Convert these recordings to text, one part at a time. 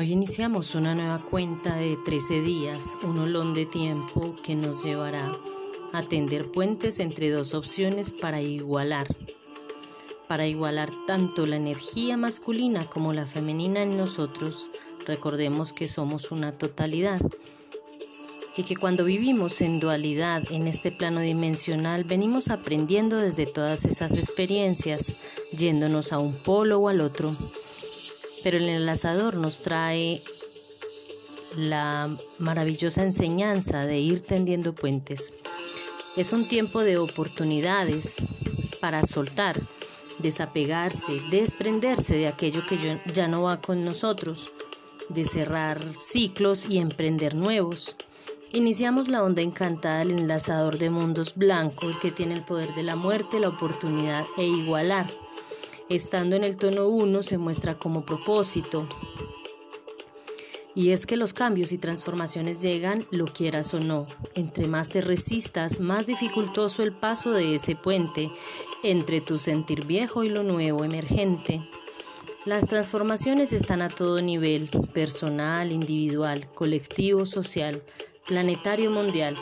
Hoy iniciamos una nueva cuenta de 13 días, un olón de tiempo que nos llevará a tender puentes entre dos opciones para igualar, para igualar tanto la energía masculina como la femenina en nosotros. Recordemos que somos una totalidad y que cuando vivimos en dualidad en este plano dimensional venimos aprendiendo desde todas esas experiencias, yéndonos a un polo o al otro pero el enlazador nos trae la maravillosa enseñanza de ir tendiendo puentes. Es un tiempo de oportunidades para soltar, desapegarse, desprenderse de aquello que ya no va con nosotros, de cerrar ciclos y emprender nuevos. Iniciamos la onda encantada del enlazador de mundos blanco, el que tiene el poder de la muerte, la oportunidad e igualar. Estando en el tono 1 se muestra como propósito. Y es que los cambios y transformaciones llegan, lo quieras o no. Entre más te resistas, más dificultoso el paso de ese puente entre tu sentir viejo y lo nuevo emergente. Las transformaciones están a todo nivel, personal, individual, colectivo, social, planetario, mundial.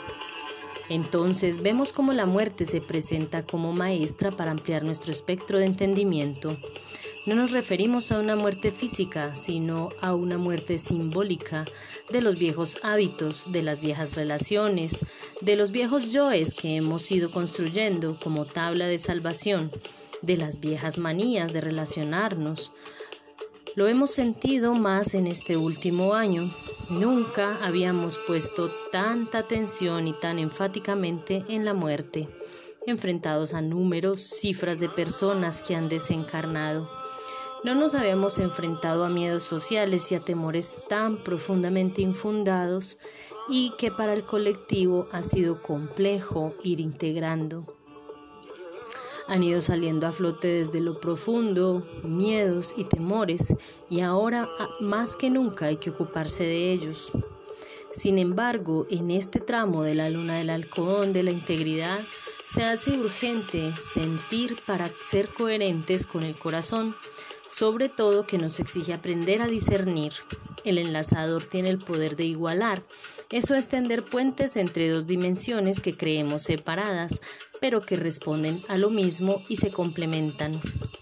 Entonces vemos cómo la muerte se presenta como maestra para ampliar nuestro espectro de entendimiento. No nos referimos a una muerte física, sino a una muerte simbólica de los viejos hábitos, de las viejas relaciones, de los viejos yoes que hemos ido construyendo como tabla de salvación, de las viejas manías de relacionarnos. Lo hemos sentido más en este último año, Nunca habíamos puesto tanta atención y tan enfáticamente en la muerte, enfrentados a números, cifras de personas que han desencarnado. No nos habíamos enfrentado a miedos sociales y a temores tan profundamente infundados y que para el colectivo ha sido complejo ir integrando han ido saliendo a flote desde lo profundo, miedos y temores, y ahora ah, más que nunca hay que ocuparse de ellos. Sin embargo, en este tramo de la luna del halcón de la integridad, se hace urgente sentir para ser coherentes con el corazón, sobre todo que nos exige aprender a discernir. El enlazador tiene el poder de igualar, eso es tender puentes entre dos dimensiones que creemos separadas, pero que responden a lo mismo y se complementan.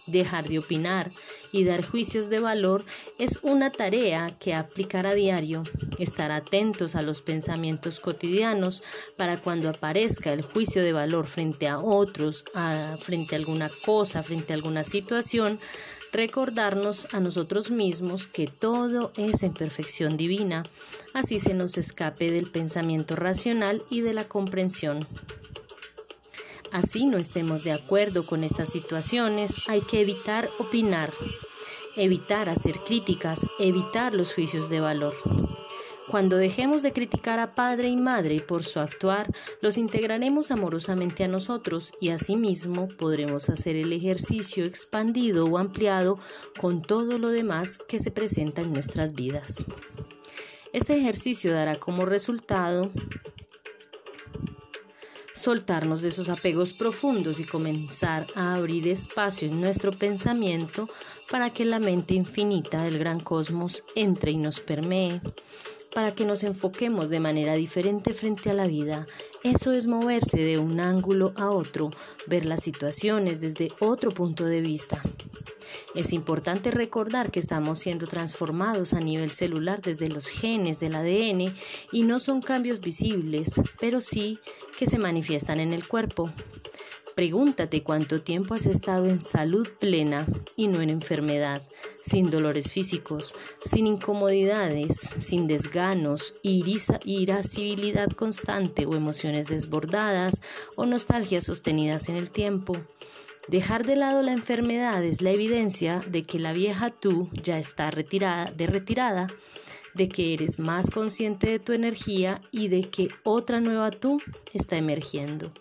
Dejar de opinar y dar juicios de valor es una tarea que aplicar a diario. Estar atentos a los pensamientos cotidianos para cuando aparezca el juicio de valor frente a otros, frente a alguna cosa, frente a alguna situación, recordarnos a nosotros mismos que todo es en perfección divina, así se nos escape del pensamiento racional y de la comprensión. Así no estemos de acuerdo con estas situaciones, hay que evitar opinar, evitar hacer críticas, evitar los juicios de valor. Cuando dejemos de criticar a padre y madre por su actuar, los integraremos amorosamente a nosotros y asimismo podremos hacer el ejercicio expandido o ampliado con todo lo demás que se presenta en nuestras vidas. Este ejercicio dará como resultado soltarnos de esos apegos profundos y comenzar a abrir espacio en nuestro pensamiento para que la mente infinita del gran cosmos entre y nos permee para que nos enfoquemos de manera diferente frente a la vida. Eso es moverse de un ángulo a otro, ver las situaciones desde otro punto de vista. Es importante recordar que estamos siendo transformados a nivel celular desde los genes del ADN y no son cambios visibles, pero sí que se manifiestan en el cuerpo. Pregúntate cuánto tiempo has estado en salud plena y no en enfermedad, sin dolores físicos, sin incomodidades, sin desganos, irascibilidad constante o emociones desbordadas o nostalgias sostenidas en el tiempo. Dejar de lado la enfermedad es la evidencia de que la vieja tú ya está retirada, de retirada, de que eres más consciente de tu energía y de que otra nueva tú está emergiendo.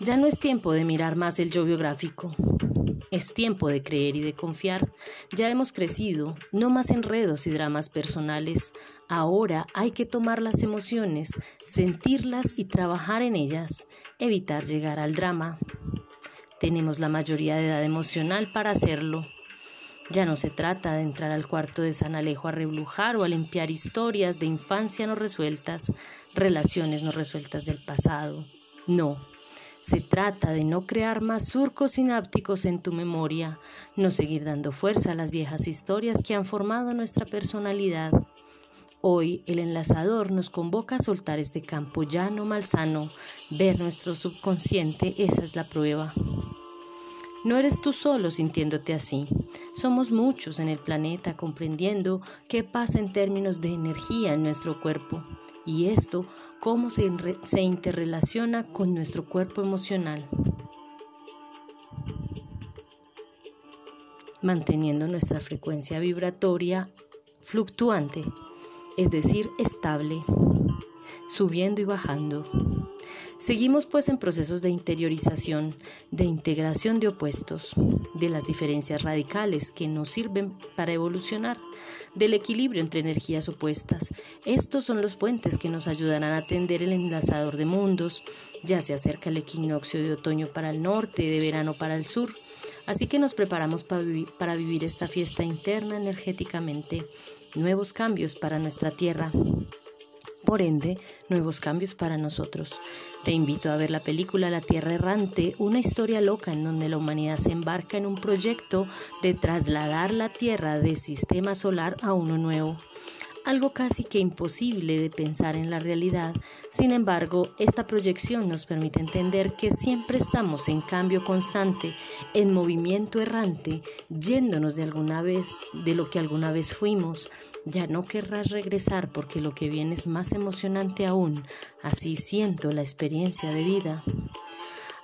Ya no es tiempo de mirar más el yo biográfico. Es tiempo de creer y de confiar. Ya hemos crecido, no más enredos y dramas personales. Ahora hay que tomar las emociones, sentirlas y trabajar en ellas, evitar llegar al drama. Tenemos la mayoría de edad emocional para hacerlo. Ya no se trata de entrar al cuarto de San Alejo a reblujar o a limpiar historias de infancia no resueltas, relaciones no resueltas del pasado. No, se trata de no crear más surcos sinápticos en tu memoria, no seguir dando fuerza a las viejas historias que han formado nuestra personalidad. Hoy el enlazador nos convoca a soltar este campo llano malsano, ver nuestro subconsciente, esa es la prueba. No eres tú solo sintiéndote así. Somos muchos en el planeta comprendiendo qué pasa en términos de energía en nuestro cuerpo y esto cómo se, interrelaciona con nuestro cuerpo emocional. Manteniendo nuestra frecuencia vibratoria fluctuante, es decir, estable, subiendo y bajando. Seguimos pues en procesos de interiorización, de integración de opuestos, de las diferencias radicales que nos sirven para evolucionar, del equilibrio entre energías opuestas. Estos son los puentes que nos ayudarán a atender el enlazador de mundos. Ya se acerca el equinoccio de otoño para el norte, de verano para el sur. Así que nos preparamos para, para vivir esta fiesta interna energéticamente, nuevos cambios para nuestra tierra por ende, nuevos cambios para nosotros. Te invito a ver la película La Tierra Errante, una historia loca en donde la humanidad se embarca en un proyecto de trasladar la Tierra de sistema solar a uno nuevo algo casi que imposible de pensar en la realidad. Sin embargo, esta proyección nos permite entender que siempre estamos en cambio constante, en movimiento errante, yéndonos de alguna vez de lo que alguna vez fuimos. Ya no querrás regresar porque lo que viene es más emocionante aún. Así siento la experiencia de vida.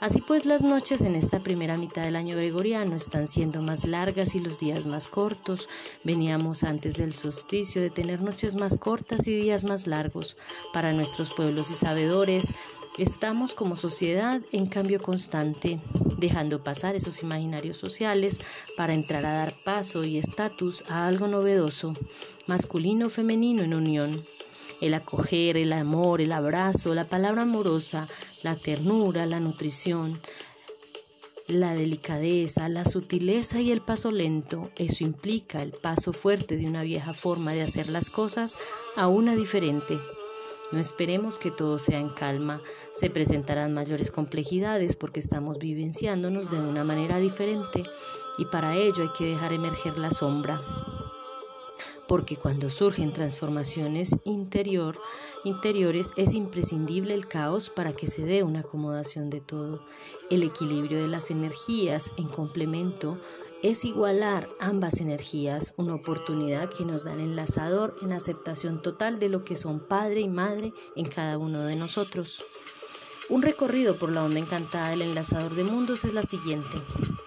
Así pues, las noches en esta primera mitad del año gregoriano están siendo más largas y los días más cortos. Veníamos antes del solsticio de tener noches más cortas y días más largos. Para nuestros pueblos y sabedores, estamos como sociedad en cambio constante, dejando pasar esos imaginarios sociales para entrar a dar paso y estatus a algo novedoso, masculino o femenino en unión el acoger, el amor, el abrazo, la palabra amorosa, la ternura, la nutrición, la delicadeza, la sutileza y el paso lento, eso implica el paso fuerte de una vieja forma de hacer las cosas a una diferente. No esperemos que todo sea en calma, se presentarán mayores complejidades porque estamos vivenciándonos de una manera diferente y para ello hay que dejar emerger la sombra porque cuando surgen transformaciones interior, interiores es imprescindible el caos para que se dé una acomodación de todo. El equilibrio de las energías en complemento es igualar ambas energías, una oportunidad que nos da el enlazador en aceptación total de lo que son padre y madre en cada uno de nosotros. Un recorrido por la onda encantada del enlazador de mundos es la siguiente.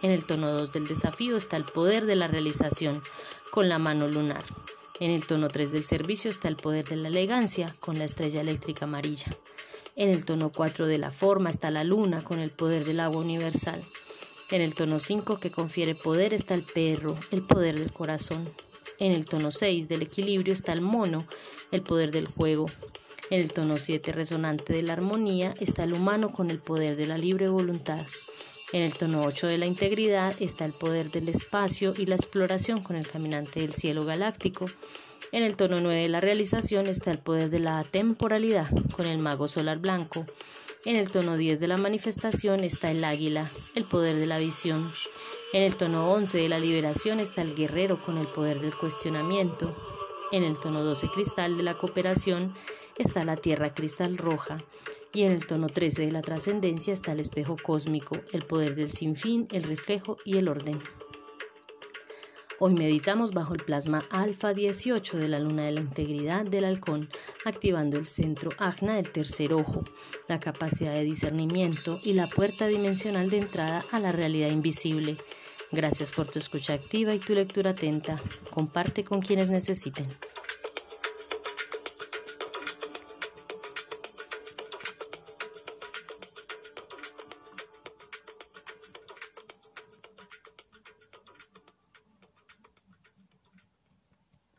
En el tono 2 del desafío está el poder de la realización con la mano lunar. En el tono 3 del servicio está el poder de la elegancia con la estrella eléctrica amarilla. En el tono 4 de la forma está la luna con el poder del agua universal. En el tono 5 que confiere poder está el perro, el poder del corazón. En el tono 6 del equilibrio está el mono, el poder del juego. En el tono 7 resonante de la armonía está el humano con el poder de la libre voluntad. En el tono 8 de la integridad está el poder del espacio y la exploración con el caminante del cielo galáctico. En el tono 9 de la realización está el poder de la temporalidad con el mago solar blanco. En el tono 10 de la manifestación está el águila, el poder de la visión. En el tono 11 de la liberación está el guerrero con el poder del cuestionamiento. En el tono 12 cristal de la cooperación está la tierra cristal roja y en el tono 13 de la trascendencia está el espejo cósmico, el poder del sinfín, el reflejo y el orden. Hoy meditamos bajo el plasma alfa 18 de la luna de la integridad del halcón, activando el centro agna del tercer ojo, la capacidad de discernimiento y la puerta dimensional de entrada a la realidad invisible. Gracias por tu escucha activa y tu lectura atenta. Comparte con quienes necesiten.